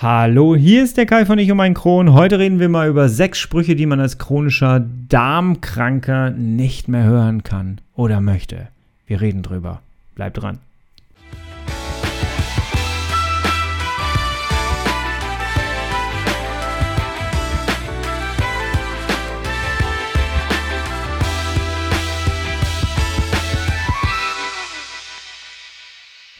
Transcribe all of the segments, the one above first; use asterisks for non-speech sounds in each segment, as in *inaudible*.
Hallo, hier ist der Kai von Ich um ein Kron. Heute reden wir mal über sechs Sprüche, die man als chronischer Darmkranker nicht mehr hören kann oder möchte. Wir reden drüber. Bleibt dran.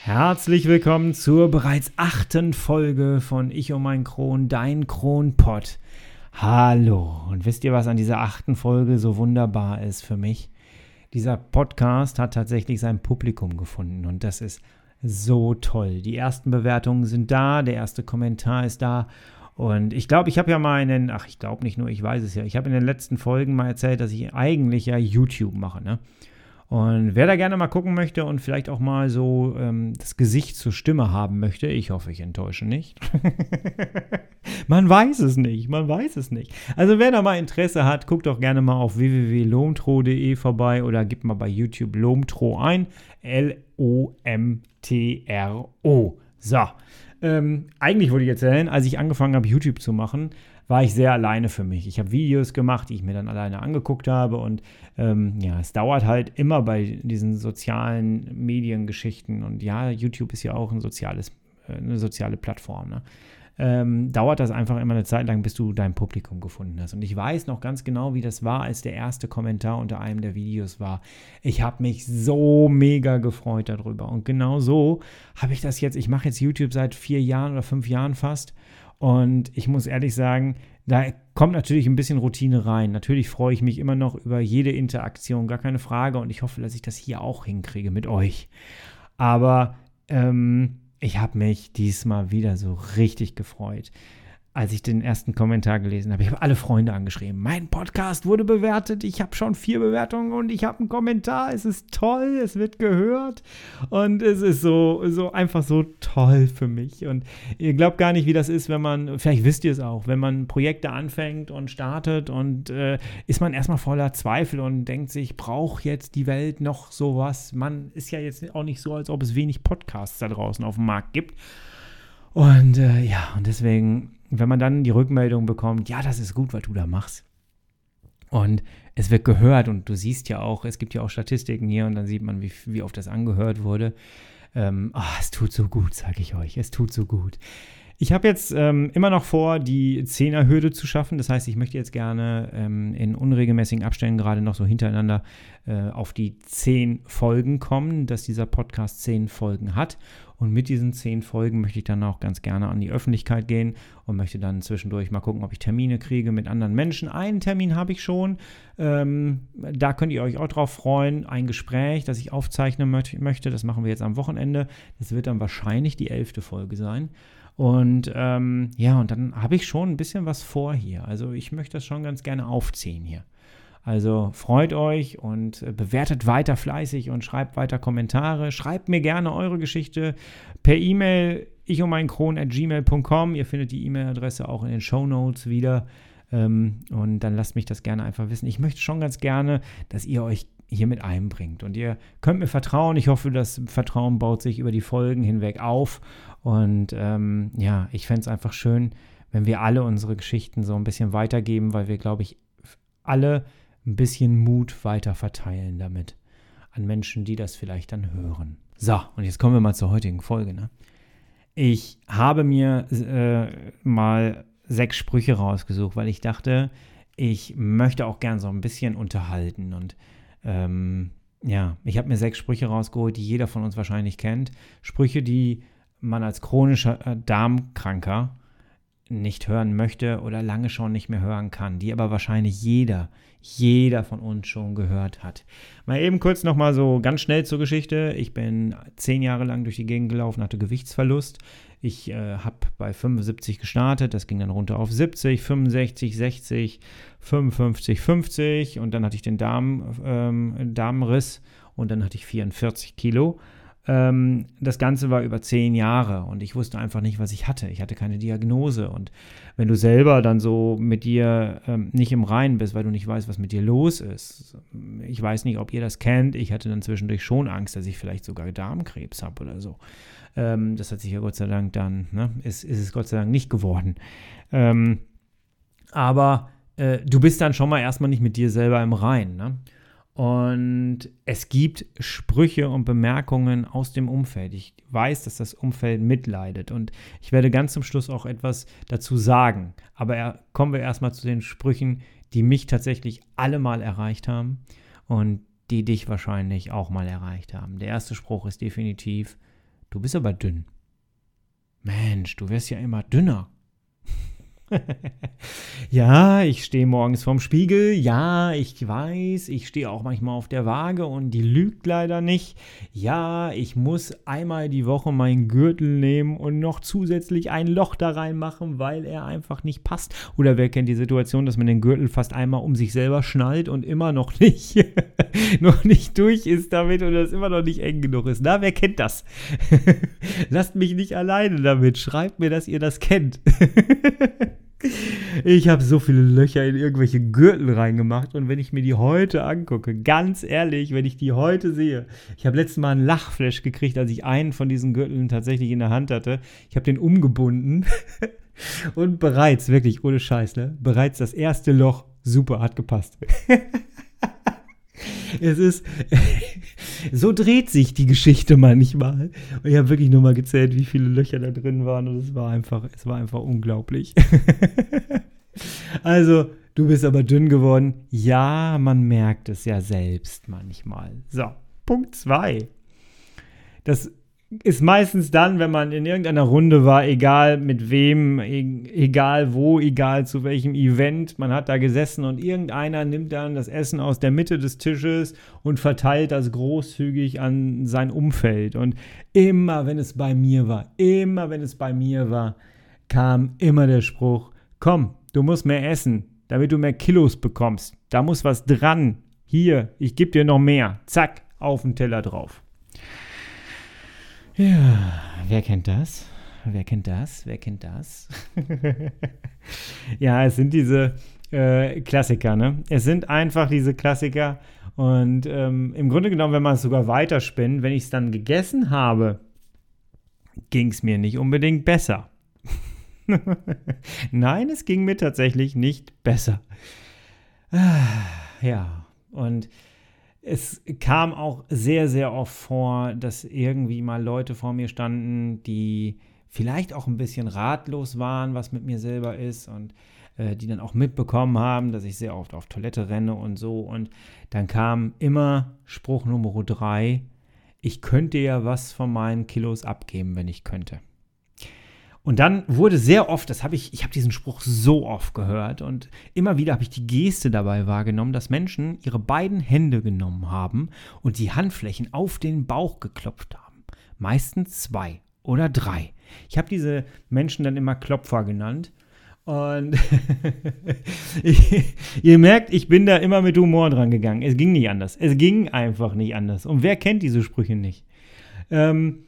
Herzlich willkommen zur bereits achten Folge von Ich um mein Kron, dein Kronpott. Hallo. Und wisst ihr, was an dieser achten Folge so wunderbar ist für mich? Dieser Podcast hat tatsächlich sein Publikum gefunden und das ist so toll. Die ersten Bewertungen sind da, der erste Kommentar ist da und ich glaube, ich habe ja mal in den, ach, ich glaube nicht nur, ich weiß es ja, ich habe in den letzten Folgen mal erzählt, dass ich eigentlich ja YouTube mache, ne? Und wer da gerne mal gucken möchte und vielleicht auch mal so ähm, das Gesicht zur Stimme haben möchte, ich hoffe, ich enttäusche nicht. *laughs* man weiß es nicht, man weiß es nicht. Also wer da mal Interesse hat, guckt doch gerne mal auf www.lomtro.de vorbei oder gibt mal bei YouTube Lomtro ein. L-O-M-T-R-O. So. Ähm, eigentlich wollte ich erzählen, als ich angefangen habe, YouTube zu machen, war ich sehr alleine für mich. Ich habe Videos gemacht, die ich mir dann alleine angeguckt habe und ähm, ja, es dauert halt immer bei diesen sozialen Mediengeschichten und ja, YouTube ist ja auch ein soziales, äh, eine soziale Plattform. Ne? Ähm, dauert das einfach immer eine Zeit lang, bis du dein Publikum gefunden hast. Und ich weiß noch ganz genau, wie das war, als der erste Kommentar unter einem der Videos war. Ich habe mich so mega gefreut darüber. Und genau so habe ich das jetzt. Ich mache jetzt YouTube seit vier Jahren oder fünf Jahren fast. Und ich muss ehrlich sagen, da kommt natürlich ein bisschen Routine rein. Natürlich freue ich mich immer noch über jede Interaktion, gar keine Frage. Und ich hoffe, dass ich das hier auch hinkriege mit euch. Aber ähm, ich habe mich diesmal wieder so richtig gefreut als ich den ersten Kommentar gelesen habe. Ich habe alle Freunde angeschrieben. Mein Podcast wurde bewertet. Ich habe schon vier Bewertungen und ich habe einen Kommentar. Es ist toll, es wird gehört und es ist so, so einfach so toll für mich. Und ihr glaubt gar nicht, wie das ist, wenn man, vielleicht wisst ihr es auch, wenn man Projekte anfängt und startet und äh, ist man erstmal voller Zweifel und denkt sich, braucht jetzt die Welt noch sowas? Man ist ja jetzt auch nicht so, als ob es wenig Podcasts da draußen auf dem Markt gibt. Und äh, ja, und deswegen wenn man dann die Rückmeldung bekommt, ja, das ist gut, was du da machst. Und es wird gehört und du siehst ja auch, es gibt ja auch Statistiken hier und dann sieht man, wie, wie oft das angehört wurde. Ähm, oh, es tut so gut, sage ich euch, es tut so gut. Ich habe jetzt ähm, immer noch vor, die Zehnerhürde zu schaffen. Das heißt, ich möchte jetzt gerne ähm, in unregelmäßigen Abständen gerade noch so hintereinander äh, auf die zehn Folgen kommen, dass dieser Podcast zehn Folgen hat. Und mit diesen zehn Folgen möchte ich dann auch ganz gerne an die Öffentlichkeit gehen und möchte dann zwischendurch mal gucken, ob ich Termine kriege mit anderen Menschen. Einen Termin habe ich schon. Ähm, da könnt ihr euch auch drauf freuen. Ein Gespräch, das ich aufzeichnen möchte. Das machen wir jetzt am Wochenende. Das wird dann wahrscheinlich die elfte Folge sein. Und ähm, ja, und dann habe ich schon ein bisschen was vor hier. Also ich möchte das schon ganz gerne aufziehen hier. Also freut euch und äh, bewertet weiter fleißig und schreibt weiter Kommentare. Schreibt mir gerne eure Geschichte per E-Mail ich um meinen Kron at gmail.com. Ihr findet die E-Mail-Adresse auch in den Show Notes wieder. Ähm, und dann lasst mich das gerne einfach wissen. Ich möchte schon ganz gerne, dass ihr euch hier mit einbringt. Und ihr könnt mir vertrauen. Ich hoffe, das Vertrauen baut sich über die Folgen hinweg auf. Und ähm, ja, ich fände es einfach schön, wenn wir alle unsere Geschichten so ein bisschen weitergeben, weil wir, glaube ich, alle ein bisschen Mut weiter verteilen damit an Menschen, die das vielleicht dann hören. So, und jetzt kommen wir mal zur heutigen Folge. Ne? Ich habe mir äh, mal sechs Sprüche rausgesucht, weil ich dachte, ich möchte auch gern so ein bisschen unterhalten. Und ähm, ja, ich habe mir sechs Sprüche rausgeholt, die jeder von uns wahrscheinlich kennt. Sprüche, die man als chronischer äh, Darmkranker nicht hören möchte oder lange schon nicht mehr hören kann, die aber wahrscheinlich jeder, jeder von uns schon gehört hat. Mal eben kurz nochmal so ganz schnell zur Geschichte. Ich bin zehn Jahre lang durch die Gegend gelaufen, hatte Gewichtsverlust. Ich äh, habe bei 75 gestartet, das ging dann runter auf 70, 65, 60, 55, 50 und dann hatte ich den Darm, ähm, Darmriss und dann hatte ich 44 Kilo. Ähm, das Ganze war über zehn Jahre und ich wusste einfach nicht, was ich hatte. Ich hatte keine Diagnose. Und wenn du selber dann so mit dir ähm, nicht im Reinen bist, weil du nicht weißt, was mit dir los ist, ich weiß nicht, ob ihr das kennt. Ich hatte dann zwischendurch schon Angst, dass ich vielleicht sogar Darmkrebs habe oder so. Ähm, das hat sich ja Gott sei Dank dann, ne, ist, ist es Gott sei Dank nicht geworden. Ähm, aber äh, du bist dann schon mal erstmal nicht mit dir selber im Reinen. Ne? Und es gibt Sprüche und Bemerkungen aus dem Umfeld. Ich weiß, dass das Umfeld mitleidet. Und ich werde ganz zum Schluss auch etwas dazu sagen. Aber kommen wir erstmal zu den Sprüchen, die mich tatsächlich alle mal erreicht haben und die dich wahrscheinlich auch mal erreicht haben. Der erste Spruch ist definitiv, du bist aber dünn. Mensch, du wirst ja immer dünner. *laughs* ja, ich stehe morgens vorm Spiegel. Ja, ich weiß, ich stehe auch manchmal auf der Waage und die lügt leider nicht. Ja, ich muss einmal die Woche meinen Gürtel nehmen und noch zusätzlich ein Loch da reinmachen, weil er einfach nicht passt. Oder wer kennt die Situation, dass man den Gürtel fast einmal um sich selber schnallt und immer noch nicht, *laughs* noch nicht durch ist damit oder es immer noch nicht eng genug ist? Na, wer kennt das? *laughs* Lasst mich nicht alleine damit. Schreibt mir, dass ihr das kennt. Ich habe so viele Löcher in irgendwelche Gürtel reingemacht und wenn ich mir die heute angucke, ganz ehrlich, wenn ich die heute sehe, ich habe letztes Mal einen Lachflash gekriegt, als ich einen von diesen Gürteln tatsächlich in der Hand hatte. Ich habe den umgebunden *laughs* und bereits, wirklich ohne Scheiß, ne? Bereits das erste Loch, super, hat gepasst. *laughs* es ist, *laughs* so dreht sich die Geschichte manchmal. Und ich habe wirklich nur mal gezählt, wie viele Löcher da drin waren. Und es war einfach, es war einfach unglaublich. *laughs* also, du bist aber dünn geworden. Ja, man merkt es ja selbst manchmal. So, Punkt 2. Das ist meistens dann, wenn man in irgendeiner Runde war, egal mit wem, e-, egal wo, egal zu welchem Event, man hat da gesessen und irgendeiner nimmt dann das Essen aus der Mitte des Tisches und verteilt das großzügig an sein Umfeld. Und immer, wenn es bei mir war, immer, wenn es bei mir war, kam immer der Spruch, komm, du musst mehr essen, damit du mehr Kilos bekommst. Da muss was dran. Hier, ich gebe dir noch mehr. Zack, auf den Teller drauf. Ja, wer kennt das? Wer kennt das? Wer kennt das? *laughs* ja, es sind diese äh, Klassiker, ne? Es sind einfach diese Klassiker. Und ähm, im Grunde genommen, wenn man es sogar weiterspinnt, wenn ich es dann gegessen habe, ging es mir nicht unbedingt besser. *laughs* Nein, es ging mir tatsächlich nicht besser. ja, und es kam auch sehr, sehr oft vor, dass irgendwie mal Leute vor mir standen, die vielleicht auch ein bisschen ratlos waren, was mit mir selber ist und äh, die dann auch mitbekommen haben, dass ich sehr oft auf Toilette renne und so. Und dann kam immer Spruch Nummer drei, ich könnte ja was von meinen Kilos abgeben, wenn ich könnte. Und dann wurde sehr oft, das habe ich, ich habe diesen Spruch so oft gehört und immer wieder habe ich die Geste dabei wahrgenommen, dass Menschen ihre beiden Hände genommen haben und die Handflächen auf den Bauch geklopft haben. Meistens zwei oder drei. Ich habe diese Menschen dann immer Klopfer genannt. Und *laughs* ihr merkt, ich bin da immer mit Humor dran gegangen. Es ging nicht anders. Es ging einfach nicht anders. Und wer kennt diese Sprüche nicht? Ähm,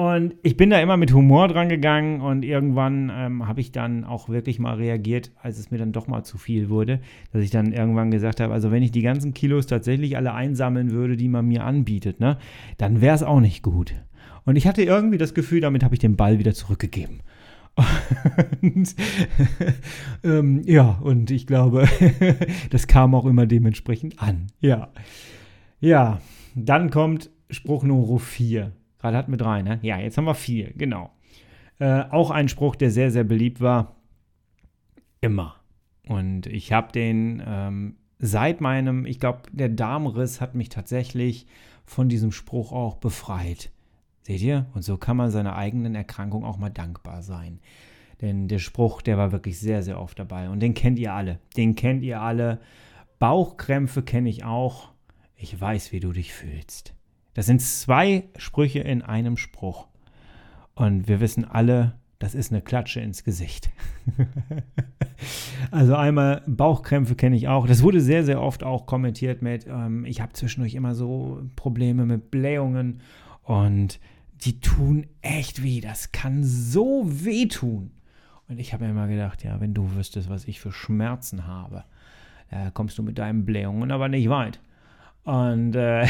und ich bin da immer mit Humor dran gegangen und irgendwann ähm, habe ich dann auch wirklich mal reagiert, als es mir dann doch mal zu viel wurde, dass ich dann irgendwann gesagt habe, also wenn ich die ganzen Kilos tatsächlich alle einsammeln würde, die man mir anbietet, ne, dann wäre es auch nicht gut. Und ich hatte irgendwie das Gefühl, damit habe ich den Ball wieder zurückgegeben. Und, *laughs* ähm, ja, und ich glaube, *laughs* das kam auch immer dementsprechend an. Ja. Ja, dann kommt Spruch Nummer 4. Gerade hatten wir drei, ne? Ja, jetzt haben wir vier, genau. Äh, auch ein Spruch, der sehr, sehr beliebt war. Immer. Und ich habe den ähm, seit meinem, ich glaube, der Darmriss hat mich tatsächlich von diesem Spruch auch befreit. Seht ihr? Und so kann man seiner eigenen Erkrankung auch mal dankbar sein. Denn der Spruch, der war wirklich sehr, sehr oft dabei. Und den kennt ihr alle. Den kennt ihr alle. Bauchkrämpfe kenne ich auch. Ich weiß, wie du dich fühlst. Das sind zwei Sprüche in einem Spruch. Und wir wissen alle, das ist eine Klatsche ins Gesicht. *laughs* also einmal Bauchkrämpfe kenne ich auch. Das wurde sehr, sehr oft auch kommentiert mit, ähm, ich habe zwischendurch immer so Probleme mit Blähungen Und die tun echt weh. Das kann so wehtun. Und ich habe mir immer gedacht, ja, wenn du wüsstest, was ich für Schmerzen habe, da kommst du mit deinen Blähungen aber nicht weit. Und äh,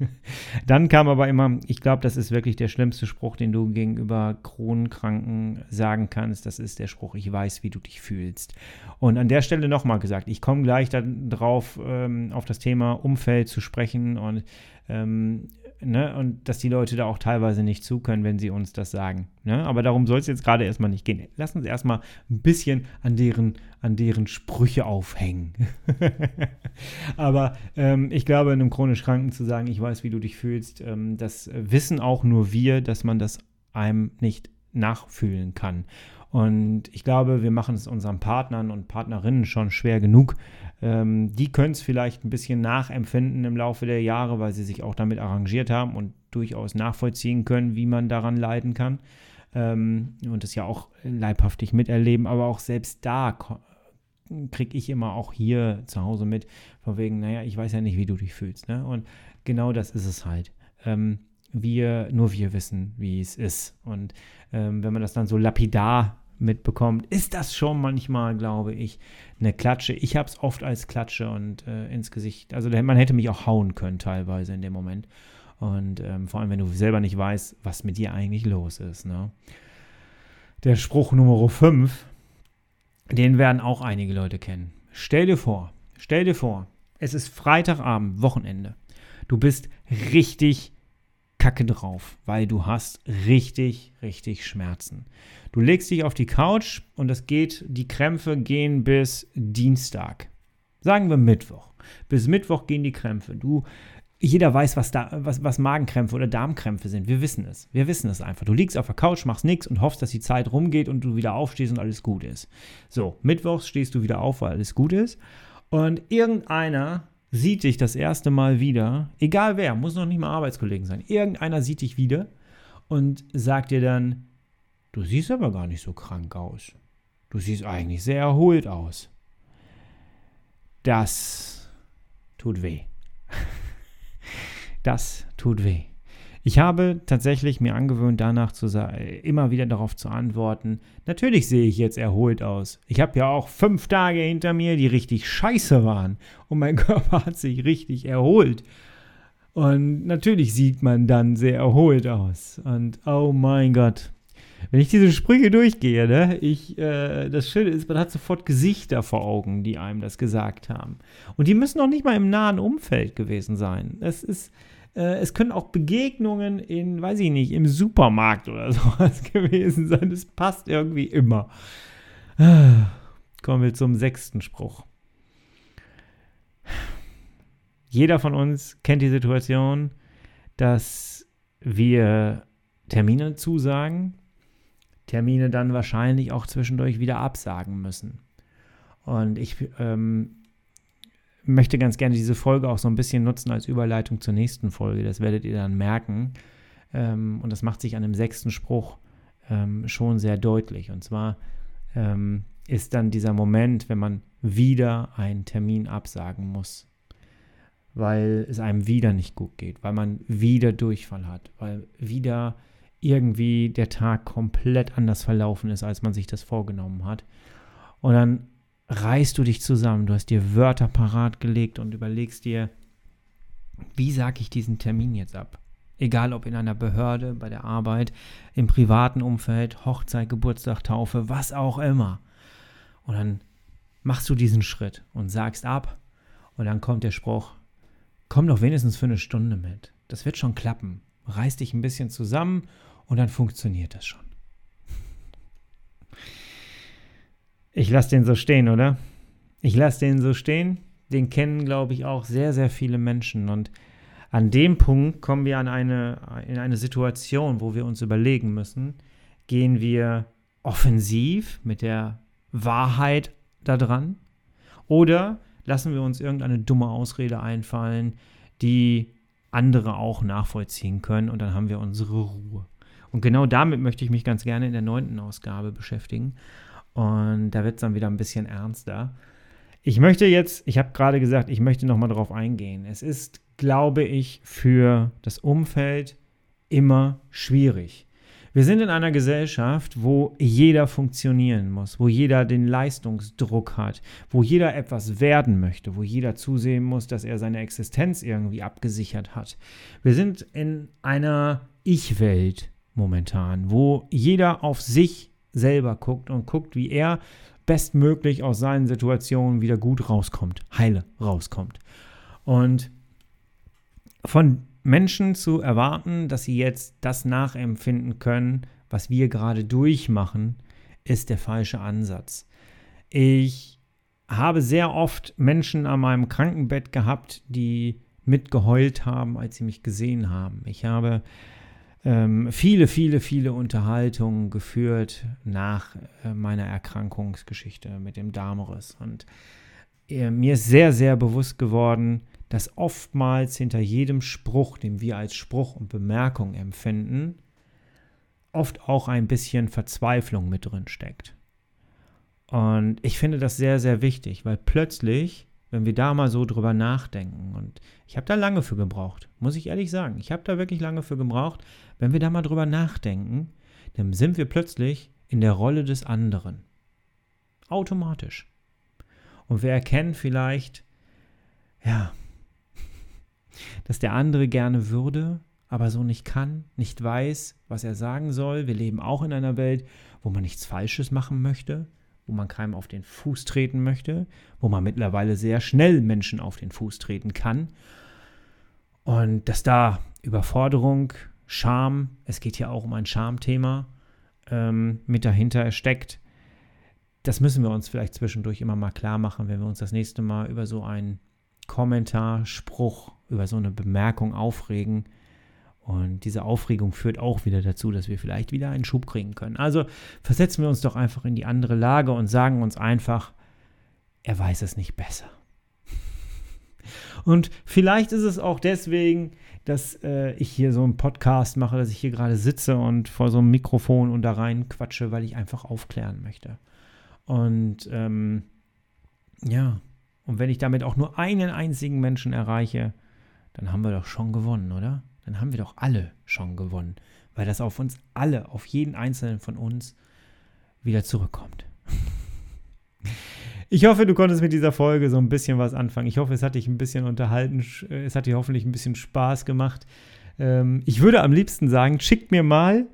*laughs* dann kam aber immer, ich glaube, das ist wirklich der schlimmste Spruch, den du gegenüber Kronenkranken sagen kannst. Das ist der Spruch, ich weiß, wie du dich fühlst. Und an der Stelle nochmal gesagt, ich komme gleich darauf, ähm, auf das Thema Umfeld zu sprechen und ähm, ne, und dass die Leute da auch teilweise nicht zu können, wenn sie uns das sagen. Ne? Aber darum soll es jetzt gerade erstmal nicht gehen. Lass uns erstmal ein bisschen an deren, an deren Sprüche aufhängen. *laughs* Aber ähm, ich glaube, einem chronisch Kranken zu sagen, ich weiß, wie du dich fühlst, ähm, das wissen auch nur wir, dass man das einem nicht nachfühlen kann. Und ich glaube, wir machen es unseren Partnern und Partnerinnen schon schwer genug. Ähm, die können es vielleicht ein bisschen nachempfinden im Laufe der Jahre, weil sie sich auch damit arrangiert haben und durchaus nachvollziehen können, wie man daran leiden kann. Ähm, und das ja auch leibhaftig miterleben. Aber auch selbst da kriege ich immer auch hier zu Hause mit, von wegen, naja, ich weiß ja nicht, wie du dich fühlst. Ne? Und genau das ist es halt. Ähm, wir, nur wir wissen, wie es ist. Und ähm, wenn man das dann so lapidar mitbekommt, ist das schon manchmal, glaube ich, eine Klatsche. Ich habe es oft als Klatsche und äh, ins Gesicht. Also man hätte mich auch hauen können teilweise in dem Moment. Und ähm, vor allem, wenn du selber nicht weißt, was mit dir eigentlich los ist. Ne? Der Spruch Nummer 5, den werden auch einige Leute kennen. Stell dir vor, stell dir vor, es ist Freitagabend, Wochenende. Du bist richtig kacke drauf, weil du hast richtig, richtig Schmerzen. Du legst dich auf die Couch und das geht, die Krämpfe gehen bis Dienstag. Sagen wir Mittwoch. Bis Mittwoch gehen die Krämpfe. Du, jeder weiß, was, da, was, was Magenkrämpfe oder Darmkrämpfe sind. Wir wissen es. Wir wissen es einfach. Du liegst auf der Couch, machst nichts und hoffst, dass die Zeit rumgeht und du wieder aufstehst und alles gut ist. So, Mittwochs stehst du wieder auf, weil alles gut ist. Und irgendeiner sieht dich das erste Mal wieder, egal wer, muss noch nicht mal Arbeitskollegen sein, irgendeiner sieht dich wieder und sagt dir dann, du siehst aber gar nicht so krank aus. Du siehst eigentlich sehr erholt aus. Das tut weh. *laughs* Das tut weh. Ich habe tatsächlich mir angewöhnt, danach zu immer wieder darauf zu antworten. Natürlich sehe ich jetzt erholt aus. Ich habe ja auch fünf Tage hinter mir, die richtig scheiße waren. Und mein *laughs* Körper hat sich richtig erholt. Und natürlich sieht man dann sehr erholt aus. Und oh mein Gott. Wenn ich diese Sprüche durchgehe, ne, ich, äh, das Schöne ist, man hat sofort Gesichter vor Augen, die einem das gesagt haben. Und die müssen noch nicht mal im nahen Umfeld gewesen sein. Es ist, äh, es können auch Begegnungen in, weiß ich nicht, im Supermarkt oder *laughs* sowas gewesen sein. Das passt irgendwie immer. Kommen wir zum sechsten Spruch. Jeder von uns kennt die Situation, dass wir Termine zusagen, Termine dann wahrscheinlich auch zwischendurch wieder absagen müssen. Und ich ähm, möchte ganz gerne diese Folge auch so ein bisschen nutzen als Überleitung zur nächsten Folge. Das werdet ihr dann merken. Ähm, und das macht sich an dem sechsten Spruch ähm, schon sehr deutlich. Und zwar ähm, ist dann dieser Moment, wenn man wieder einen Termin absagen muss, weil es einem wieder nicht gut geht, weil man wieder Durchfall hat, weil wieder irgendwie der Tag komplett anders verlaufen ist, als man sich das vorgenommen hat. Und dann reißt du dich zusammen, du hast dir Wörter parat gelegt und überlegst dir, wie sage ich diesen Termin jetzt ab? Egal ob in einer Behörde, bei der Arbeit, im privaten Umfeld, Hochzeit, Geburtstag, Taufe, was auch immer. Und dann machst du diesen Schritt und sagst ab und dann kommt der Spruch, komm doch wenigstens für eine Stunde mit. Das wird schon klappen. Reiß dich ein bisschen zusammen und dann funktioniert das schon. Ich lasse den so stehen, oder? Ich lasse den so stehen. Den kennen, glaube ich, auch sehr, sehr viele Menschen. Und an dem Punkt kommen wir an eine, in eine Situation, wo wir uns überlegen müssen, gehen wir offensiv mit der Wahrheit da dran oder lassen wir uns irgendeine dumme Ausrede einfallen, die andere auch nachvollziehen können und dann haben wir unsere Ruhe. Und genau damit möchte ich mich ganz gerne in der neunten Ausgabe beschäftigen. Und da wird es dann wieder ein bisschen ernster. Ich möchte jetzt, ich habe gerade gesagt, ich möchte nochmal darauf eingehen. Es ist, glaube ich, für das Umfeld immer schwierig. Wir sind in einer Gesellschaft, wo jeder funktionieren muss, wo jeder den Leistungsdruck hat, wo jeder etwas werden möchte, wo jeder zusehen muss, dass er seine Existenz irgendwie abgesichert hat. Wir sind in einer Ich-Welt momentan, wo jeder auf sich selber guckt und guckt, wie er bestmöglich aus seinen Situationen wieder gut rauskommt, heile rauskommt. Und von Menschen zu erwarten, dass sie jetzt das nachempfinden können, was wir gerade durchmachen, ist der falsche Ansatz. Ich habe sehr oft Menschen an meinem Krankenbett gehabt, die mitgeheult haben, als sie mich gesehen haben. Ich habe ähm, viele, viele, viele Unterhaltungen geführt nach äh, meiner Erkrankungsgeschichte mit dem Darmriss. Und äh, mir ist sehr, sehr bewusst geworden, dass oftmals hinter jedem Spruch, den wir als Spruch und Bemerkung empfinden, oft auch ein bisschen Verzweiflung mit drin steckt. Und ich finde das sehr, sehr wichtig, weil plötzlich, wenn wir da mal so drüber nachdenken, und ich habe da lange für gebraucht, muss ich ehrlich sagen, ich habe da wirklich lange für gebraucht, wenn wir da mal drüber nachdenken, dann sind wir plötzlich in der Rolle des anderen. Automatisch. Und wir erkennen vielleicht, ja, *laughs* dass der andere gerne würde, aber so nicht kann, nicht weiß, was er sagen soll. Wir leben auch in einer Welt, wo man nichts Falsches machen möchte, wo man keinem auf den Fuß treten möchte, wo man mittlerweile sehr schnell Menschen auf den Fuß treten kann. Und dass da Überforderung, Scham, es geht ja auch um ein Schamthema, ähm, mit dahinter steckt. Das müssen wir uns vielleicht zwischendurch immer mal klar machen, wenn wir uns das nächste Mal über so einen Kommentar, Spruch, über so eine Bemerkung aufregen. Und diese Aufregung führt auch wieder dazu, dass wir vielleicht wieder einen Schub kriegen können. Also versetzen wir uns doch einfach in die andere Lage und sagen uns einfach, er weiß es nicht besser. Und vielleicht ist es auch deswegen, dass äh, ich hier so einen Podcast mache, dass ich hier gerade sitze und vor so einem Mikrofon und da rein quatsche, weil ich einfach aufklären möchte. Und ähm, ja, und wenn ich damit auch nur einen einzigen Menschen erreiche, dann haben wir doch schon gewonnen, oder? Dann haben wir doch alle schon gewonnen, weil das auf uns alle, auf jeden einzelnen von uns wieder zurückkommt. Ich hoffe, du konntest mit dieser Folge so ein bisschen was anfangen. Ich hoffe, es hat dich ein bisschen unterhalten. Es hat dir hoffentlich ein bisschen Spaß gemacht. Ähm, ich würde am liebsten sagen, schickt mir mal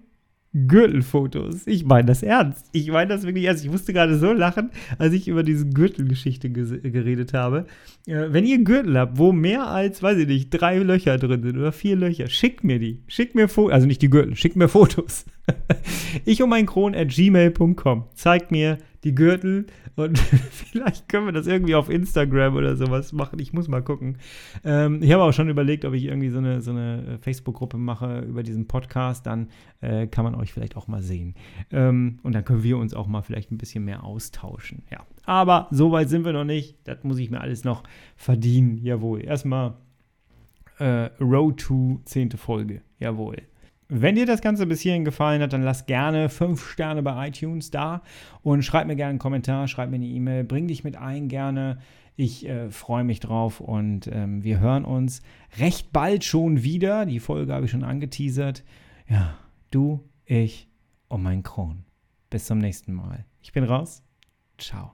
Gürtelfotos. Ich meine das ernst. Ich meine das wirklich ernst. Ich musste gerade so lachen, als ich über diese Gürtelgeschichte geredet habe. Äh, wenn ihr Gürtel habt, wo mehr als, weiß ich nicht, drei Löcher drin sind oder vier Löcher, schickt mir die. Schickt mir Fotos, also nicht die Gürtel, schickt mir Fotos. *laughs* ich um mein Kron at gmail.com. Zeigt mir die Gürtel und *laughs* vielleicht können wir das irgendwie auf Instagram oder sowas machen. Ich muss mal gucken. Ähm, ich habe auch schon überlegt, ob ich irgendwie so eine, so eine äh, Facebook-Gruppe mache über diesen Podcast. Dann äh, kann man euch vielleicht auch mal sehen. Ähm, und dann können wir uns auch mal vielleicht ein bisschen mehr austauschen. Ja. Aber so weit sind wir noch nicht. Das muss ich mir alles noch verdienen. Jawohl. Erstmal äh, Road to 10. Folge. Jawohl. Wenn dir das Ganze bis hierhin gefallen hat, dann lass gerne 5 Sterne bei iTunes da und schreib mir gerne einen Kommentar, schreib mir eine E-Mail, bring dich mit ein gerne. Ich äh, freue mich drauf und ähm, wir hören uns recht bald schon wieder. Die Folge habe ich schon angeteasert. Ja, du, ich und mein Kron. Bis zum nächsten Mal. Ich bin raus. Ciao.